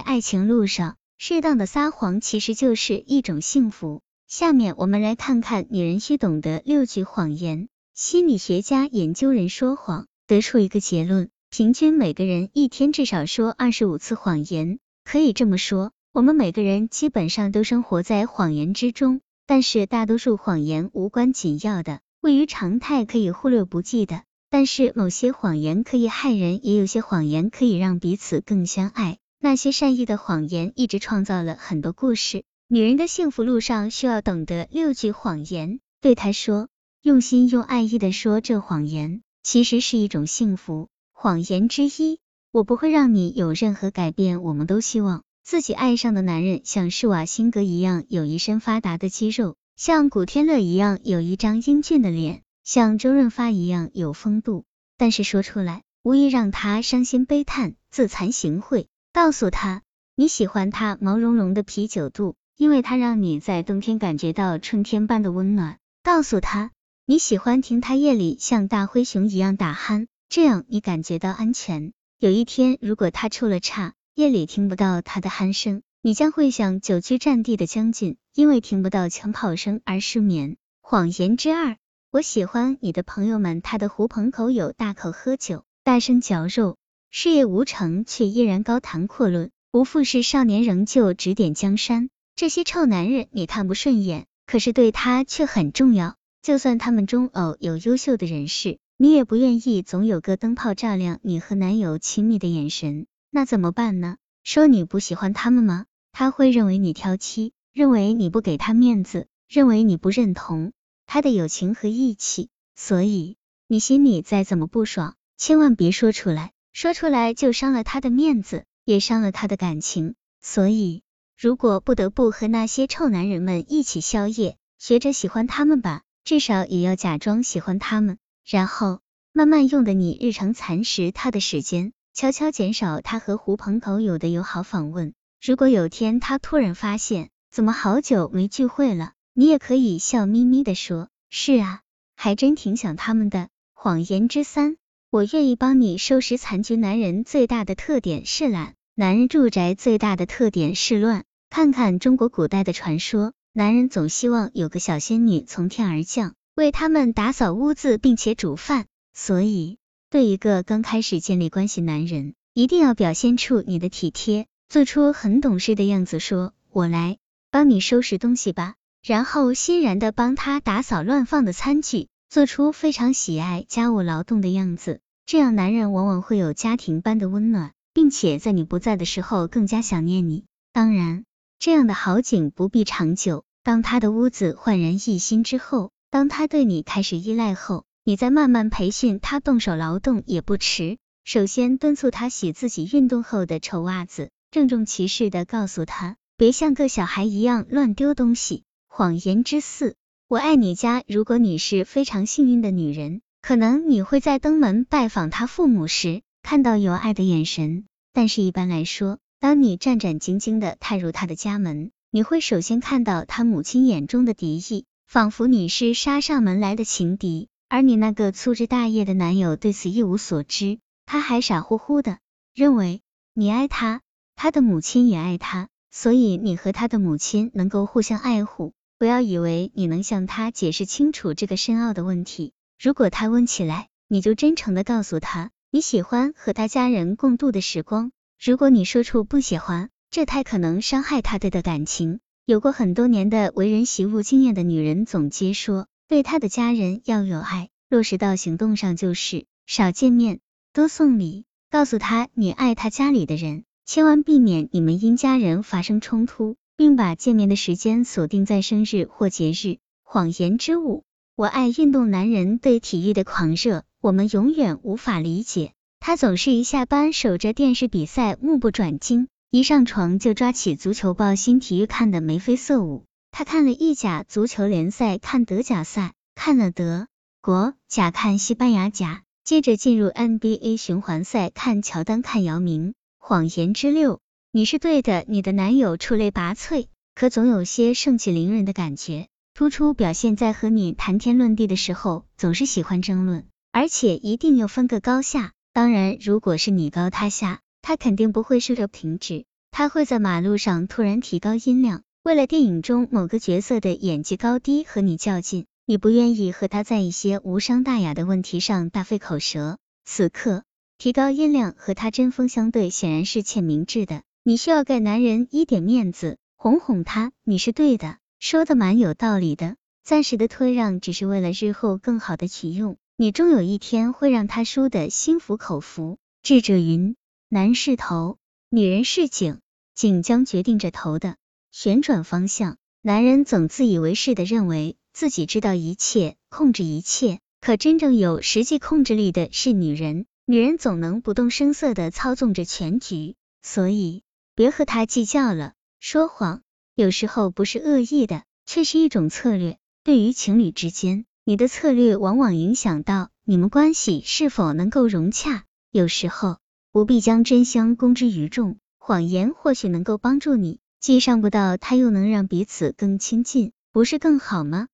爱情路上，适当的撒谎其实就是一种幸福。下面我们来看看女人需懂得六句谎言。心理学家研究人说谎，得出一个结论：平均每个人一天至少说二十五次谎言。可以这么说，我们每个人基本上都生活在谎言之中。但是大多数谎言无关紧要的，位于常态可以忽略不计的。但是某些谎言可以害人，也有些谎言可以让彼此更相爱。那些善意的谎言一直创造了很多故事。女人的幸福路上需要懂得六句谎言，对他说，用心用爱意的说这谎言，其实是一种幸福。谎言之一，我不会让你有任何改变。我们都希望自己爱上的男人像施瓦辛格一样有一身发达的肌肉，像古天乐一样有一张英俊的脸，像周润发一样有风度。但是说出来，无疑让他伤心悲叹，自惭形秽。告诉他你喜欢他毛茸茸的啤酒肚。因为它让你在冬天感觉到春天般的温暖。告诉他你喜欢听他夜里像大灰熊一样打鼾，这样你感觉到安全。有一天，如果他出了岔，夜里听不到他的鼾声，你将会像久居战地的将军，因为听不到枪炮声而失眠。谎言之二，我喜欢你的朋友们，他的狐朋狗友大口喝酒，大声嚼肉，事业无成却依然高谈阔论，无复是少年仍旧指点江山。这些臭男人你看不顺眼，可是对他却很重要。就算他们中偶有优秀的人士，你也不愿意总有个灯泡照亮你和男友亲密的眼神。那怎么办呢？说你不喜欢他们吗？他会认为你挑剔，认为你不给他面子，认为你不认同他的友情和义气。所以你心里再怎么不爽，千万别说出来，说出来就伤了他的面子，也伤了他的感情。所以。如果不得不和那些臭男人们一起宵夜，学着喜欢他们吧，至少也要假装喜欢他们，然后慢慢用的你日常蚕食他的时间，悄悄减少他和狐朋狗友的友好访问。如果有天他突然发现，怎么好久没聚会了，你也可以笑眯眯的说，是啊，还真挺想他们的。谎言之三，我愿意帮你收拾残局。男人最大的特点是懒，男人住宅最大的特点是乱。看看中国古代的传说，男人总希望有个小仙女从天而降，为他们打扫屋子，并且煮饭。所以，对一个刚开始建立关系男人，一定要表现出你的体贴，做出很懂事的样子，说我来帮你收拾东西吧，然后欣然的帮他打扫乱放的餐具，做出非常喜爱家务劳动的样子。这样，男人往往会有家庭般的温暖，并且在你不在的时候更加想念你。当然。这样的好景不必长久。当他的屋子焕然一新之后，当他对你开始依赖后，你再慢慢培训他动手劳动也不迟。首先敦促他洗自己运动后的臭袜子，郑重其事的告诉他，别像个小孩一样乱丢东西。谎言之四，我爱你家。如果你是非常幸运的女人，可能你会在登门拜访他父母时看到有爱的眼神，但是一般来说。当你战战兢兢的踏入他的家门，你会首先看到他母亲眼中的敌意，仿佛你是杀上门来的情敌。而你那个粗枝大叶的男友对此一无所知，他还傻乎乎的认为你爱他，他的母亲也爱他，所以你和他的母亲能够互相爱护。不要以为你能向他解释清楚这个深奥的问题，如果他问起来，你就真诚的告诉他你喜欢和他家人共度的时光。如果你说出不喜欢，这太可能伤害他对的感情。有过很多年的为人习物经验的女人总结说，对他的家人要有爱，落实到行动上就是少见面，多送礼，告诉他你爱他家里的人，千万避免你们因家人发生冲突，并把见面的时间锁定在生日或节日。谎言之五，我爱运动男人对体育的狂热，我们永远无法理解。他总是一下班守着电视比赛目不转睛，一上床就抓起足球报新体育看得眉飞色舞。他看了意甲足球联赛，看德甲赛，看了德国甲，看西班牙甲，接着进入 NBA 循环赛，看乔丹，看姚明。谎言之六，你是对的，你的男友出类拔萃，可总有些盛气凌人的感觉，突出表现在和你谈天论地的时候，总是喜欢争论，而且一定要分个高下。当然，如果是你高他下，他肯定不会输得停止。他会在马路上突然提高音量，为了电影中某个角色的演技高低和你较劲。你不愿意和他在一些无伤大雅的问题上大费口舌，此刻提高音量和他针锋相对，显然是欠明智的。你需要给男人一点面子，哄哄他，你是对的，说的蛮有道理的。暂时的退让只是为了日后更好的取用，你终有一天会让他输得心服口服。智者云：男是头，女人是颈，颈将决定着头的旋转方向。男人总自以为是的认为。自己知道一切，控制一切，可真正有实际控制力的是女人。女人总能不动声色的操纵着全局，所以别和他计较了。说谎有时候不是恶意的，却是一种策略。对于情侣之间，你的策略往往影响到你们关系是否能够融洽。有时候不必将真相公之于众，谎言或许能够帮助你，既伤不到他，又能让彼此更亲近，不是更好吗？